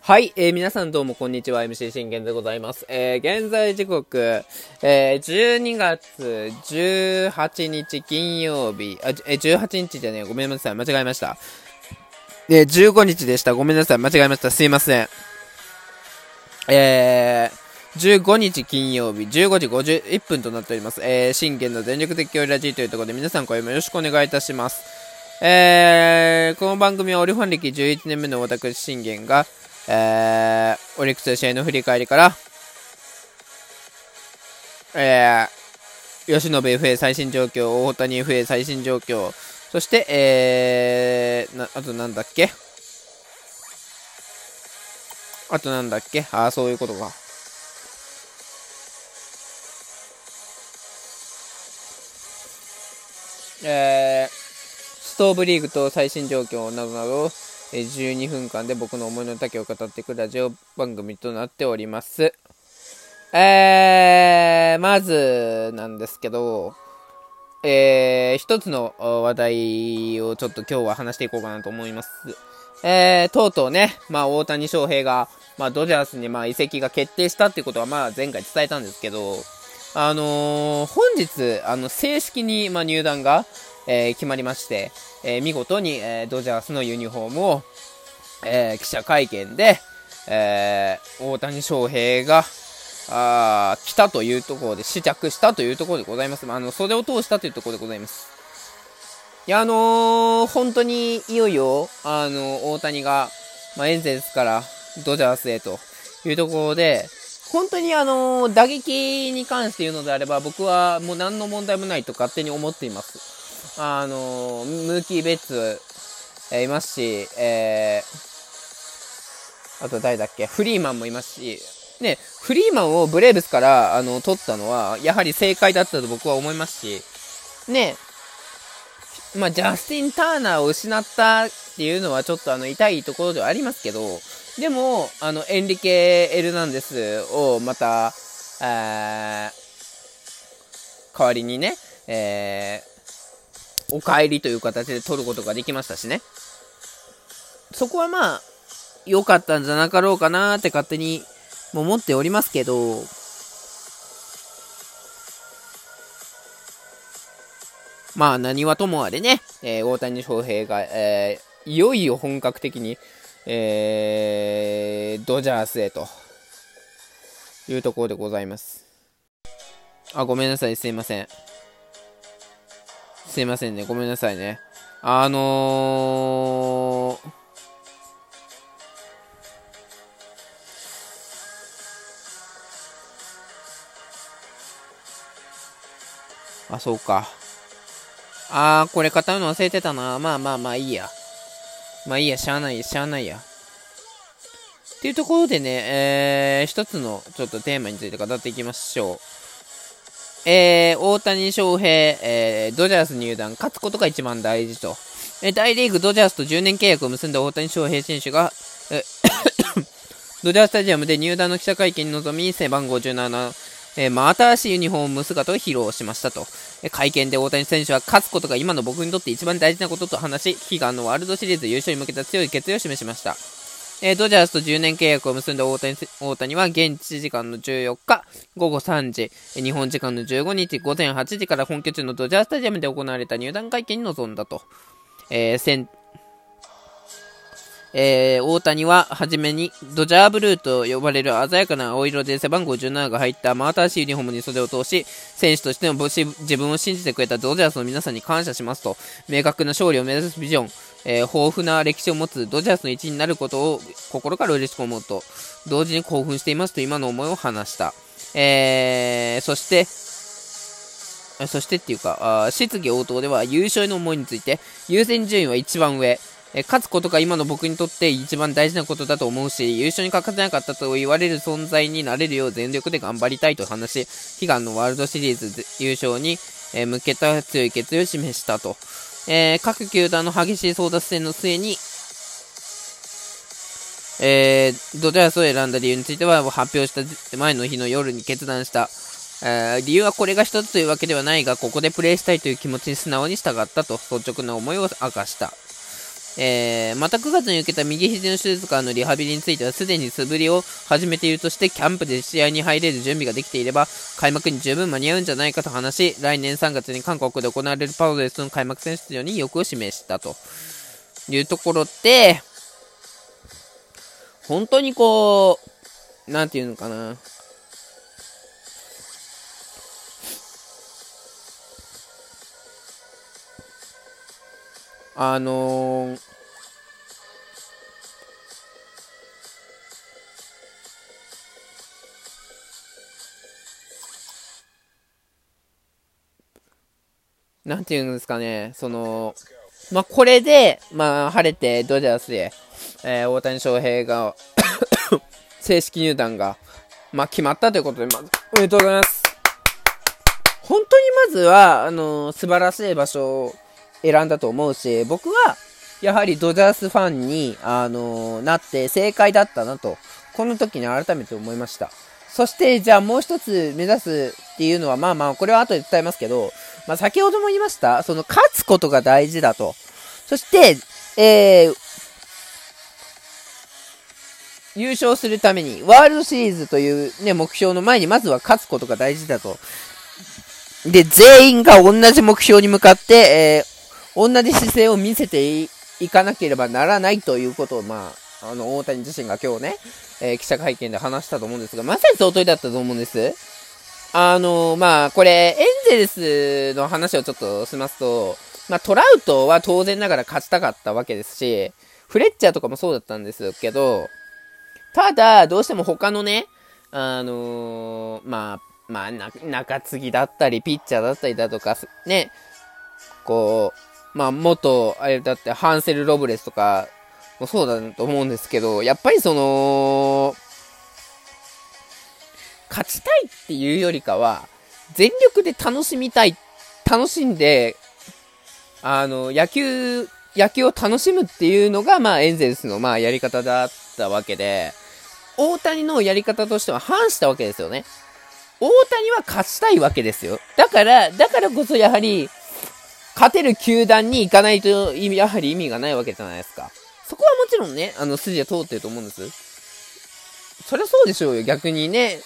はい、えー、皆さんどうもこんにちは、MC 信玄でございます。えー、現在時刻、えー、12月18日金曜日、あ、えー、18日じゃねえ、ごめんなさい、間違えました。えー、15日でした、ごめんなさい、間違えました、すいません。えー、15日金曜日、15時51分となっております。えー、信玄の全力的応ラジーというところで皆さん声もよろしくお願いいたします。えー、この番組はオリファン歴11年目の私信玄が、えー、オリックス試合の振り返りから、えー、吉野 FA 最新状況、大谷 FA 最新状況、そして、えー、な、あとなんだっけ？あとなんだっけ？ああ、そういうことか。えー、ストーブリーグと最新状況などなど、12分間で僕の思いの丈を語っていくラジオ番組となっております。えー、まずなんですけど、えー、一つの話題をちょっと今日は話していこうかなと思います。えー、とうとうね、まあ大谷翔平が、まあドジャースにまあ移籍が決定したってことはまあ前回伝えたんですけど、あのー、本日、あの、正式に、まあ、入団が、えー、決まりまして、えー、見事に、えドジャースのユニフォームを、え記者会見で、え大谷翔平が、あ来たというところで、試着したというところでございます。あの、袖を通したというところでございます。いや、あの本当にいよいよ、あの大谷が、まあ、エンゼルスからドジャースへというところで、本当にあの打撃に関して言うのであれば、僕はもう何の問題もないと勝手に思っています。あのムーキー・ベッツ、えー、いますし、えー、あと誰だっけ？フリーマンもいますし、ね、フリーマンをブレーブスからあの取ったのは、やはり正解だったと僕は思いますし、ね、まあ、ジャスティン・ターナーを失ったっていうのはちょっとあの痛いところではありますけど、でも、あの、エンリケ・エルナンデスをまた、え代わりにね、えー、お帰りという形で取ることができましたしね。そこはまあ、良かったんじゃなかろうかなって勝手に思っておりますけど、まあ何はともあれね、えー、大谷翔平が、えー、いよいよ本格的に、えー、ドジャースへというところでございます。あ、ごめんなさい、すいません。すいませんね、ごめんなさいね。あのー、あ、そうか。あー、これ語るの忘れてたな。まあまあまあいいや。まあいいや、しゃあないや、しゃあないや。っていうところでね、えー、一つのちょっとテーマについて語っていきましょう。えー、大谷翔平、えー、ドジャース入団、勝つことが一番大事と。えー、大リーグドジャースと10年契約を結んだ大谷翔平選手が、え ドジャースタジアムで入団の記者会見に臨み、背番号17、えー、まあ、新しいユニフォーム姿を披露しましたと。え、会見で大谷選手は勝つことが今の僕にとって一番大事なことと話し、悲願のワールドシリーズ優勝に向けた強い決意を示しました。えー、ドジャースと10年契約を結んだ大谷大谷は現地時間の14日午後3時、日本時間の15日午前8時から本拠地のドジャースタジアムで行われた入団会見に臨んだと。えー、えー、大谷は初めにドジャーブルーと呼ばれる鮮やかな青色で背番号17が入った真新しいユニフォームに袖を通し、選手としての自分を信じてくれたドジャースの皆さんに感謝しますと、明確な勝利を目指すビジョン、えー、豊富な歴史を持つドジャースの一員になることを心から嬉しく思うと、同時に興奮していますと今の思いを話した。えー、そして、そしてっていうか、質疑応答では優勝への思いについて、優先順位は一番上、え勝つことが今の僕にとって一番大事なことだと思うし、優勝に欠かせなかったと言われる存在になれるよう全力で頑張りたいと話し、悲願のワールドシリーズ優勝に、え向けた強い決意を示したと。えー、各球団の激しい争奪戦の末に、えー、ドジャースを選んだ理由については発表した前の日の夜に決断した。えー、理由はこれが一つというわけではないが、ここでプレイしたいという気持ちに素直に従ったと率直な思いを明かした。えー、また9月に受けた右肘の手術からのリハビリについてはすでに素振りを始めているとしてキャンプで試合に入れる準備ができていれば開幕に十分間に合うんじゃないかと話し来年3月に韓国で行われるパドレスの開幕戦出場に意欲を示したというところで本当にこうなんていうのかな。あのー、なんていうんですかね、その、まあ、これで、まあ、晴れてドジャースで、えー、大谷翔平が 正式入団が、まあ、決まったということで、まず、おめでとうございます。本当にまずは、あのー、素晴らしい場所を選んだと思うし、僕は、やはりドジャースファンに、あのー、なって正解だったなと、この時に改めて思いました。そして、じゃあもう一つ目指すっていうのは、まあまあ、これは後で伝えますけど、まあ先ほども言いました、その勝つことが大事だと。そして、えー、優勝するために、ワールドシリーズというね、目標の前に、まずは勝つことが大事だと。で、全員が同じ目標に向かって、え同じ姿勢を見せていかなければならないということを、まあ、あの、大谷自身が今日ね、えー、記者会見で話したと思うんですが、まさに相当だったと思うんです。あの、まあ、これ、エンゼルスの話をちょっとしますと、まあ、トラウトは当然ながら勝ちたかったわけですし、フレッチャーとかもそうだったんですけど、ただ、どうしても他のね、あのー、まあ、まあ、中継ぎだったり、ピッチャーだったりだとか、ね、こう、まあ、元、あれだって、ハンセル・ロブレスとかもそうだと思うんですけど、やっぱりその、勝ちたいっていうよりかは、全力で楽しみたい、楽しんで、あの、野球、野球を楽しむっていうのが、まあ、エンゼルスの、まあ、やり方だったわけで、大谷のやり方としては反したわけですよね。大谷は勝ちたいわけですよ。だから、だからこそやはり、勝てる球団に行かないと、やはり意味がないわけじゃないですか。そこはもちろんね、あの、筋は通ってると思うんです。そりゃそうでしょうよ、逆にね。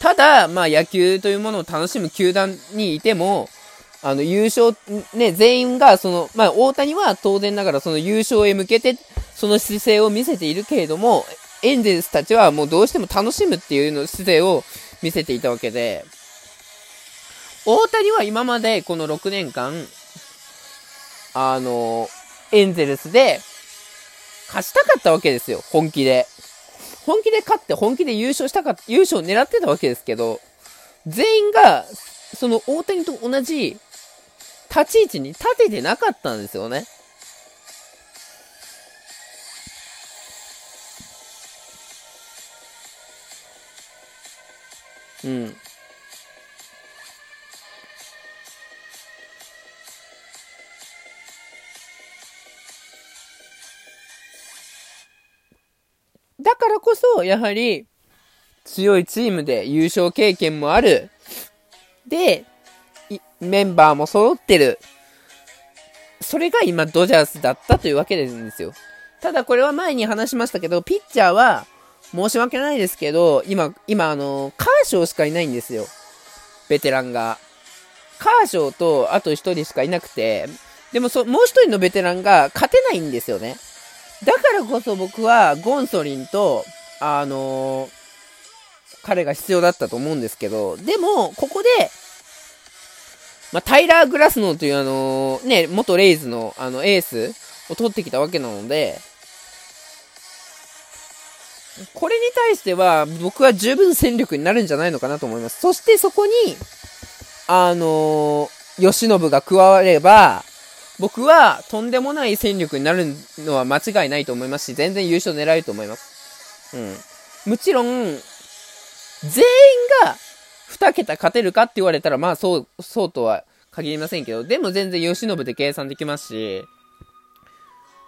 ただ、まあ野球というものを楽しむ球団にいても、あの、優勝、ね、全員が、その、まあ大谷は当然ながらその優勝へ向けて、その姿勢を見せているけれども、エンゼルスたちはもうどうしても楽しむっていうの姿勢を見せていたわけで、大谷は今までこの6年間、あの、エンゼルスで勝ちたかったわけですよ、本気で。本気で勝って本気で優勝したか、優勝を狙ってたわけですけど、全員が、その大谷と同じ立ち位置に立ててなかったんですよね。うん。からこそ、やはり、強いチームで優勝経験もある。で、メンバーも揃ってる。それが今ドジャースだったというわけですよ。ただこれは前に話しましたけど、ピッチャーは、申し訳ないですけど、今、今あの、カーショーしかいないんですよ。ベテランが。カーショーと、あと1人しかいなくて、でもそ、もう1人のベテランが勝てないんですよね。だからこそ僕はゴンソリンと、あのー、彼が必要だったと思うんですけど、でも、ここで、まあ、タイラー・グラスノーというあのー、ね、元レイズのあのエースを取ってきたわけなので、これに対しては僕は十分戦力になるんじゃないのかなと思います。そしてそこに、あのー、吉信が加われば、僕はとんでもない戦力になるのは間違いないと思いますし、全然優勝狙えると思います。うん。もちろん、全員が2桁勝てるかって言われたら、まあそう、そうとは限りませんけど、でも全然吉信で計算できますし、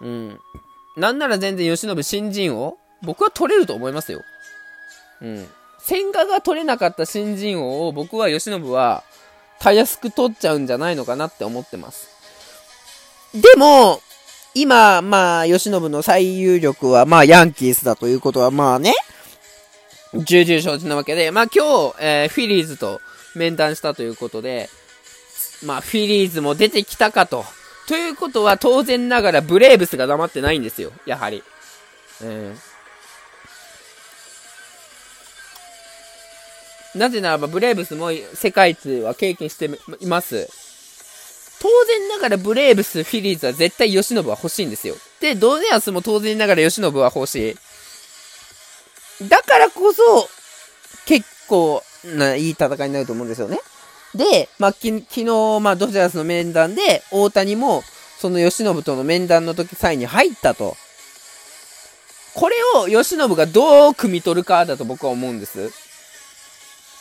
うん。なんなら全然吉信新人王僕は取れると思いますよ。うん。千賀が取れなかった新人王を僕は吉信はたやすく取っちゃうんじゃないのかなって思ってます。でも、今、まあ、吉信の最有力は、まあ、ヤンキースだということは、まあね、重々承知なわけで、まあ今日、えー、フィリーズと面談したということで、まあフィリーズも出てきたかと。ということは当然ながらブレーブスが黙ってないんですよ、やはり。えー、なぜならばブレーブスも世界一は経験しています。当然ながらブレーブス、フィリーズは絶対吉信は欲しいんですよ。で、ドネアスも当然ながら吉信は欲しい。だからこそ、結構ないい戦いになると思うんですよね。で、まあ、き昨日、まあ、ドジャースの面談で、大谷も、その吉信との面談の時際に入ったと。これを吉信がどう汲み取るかだと僕は思うんです。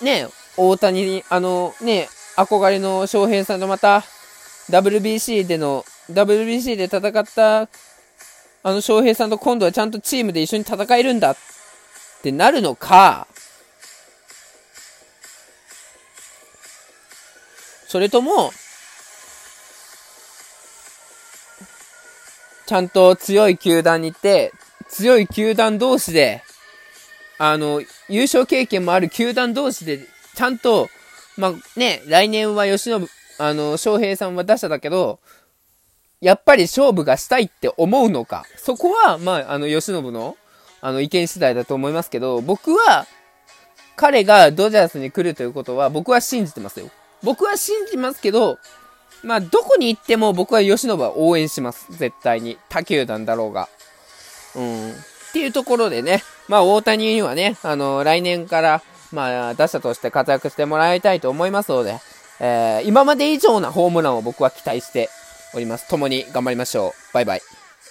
ね大谷に、あの、ね憧れの翔平さんとまた、WBC での、WBC で戦った、あの翔平さんと今度はちゃんとチームで一緒に戦えるんだってなるのか、それとも、ちゃんと強い球団に行って、強い球団同士で、あの、優勝経験もある球団同士で、ちゃんと、まあ、ね、来年は吉野、あの、翔平さんは打者だけど、やっぱり勝負がしたいって思うのか。そこは、まあ、あの、吉信の、あの、意見次第だと思いますけど、僕は、彼がドジャースに来るということは、僕は信じてますよ。僕は信じますけど、まあ、どこに行っても僕は吉信は応援します。絶対に。他球団だろうが。うん。っていうところでね、まあ、大谷にはね、あの、来年から、まあ、打者として活躍してもらいたいと思いますので、えー、今まで以上なホームランを僕は期待しております。共に頑張りましょう。バイバイ。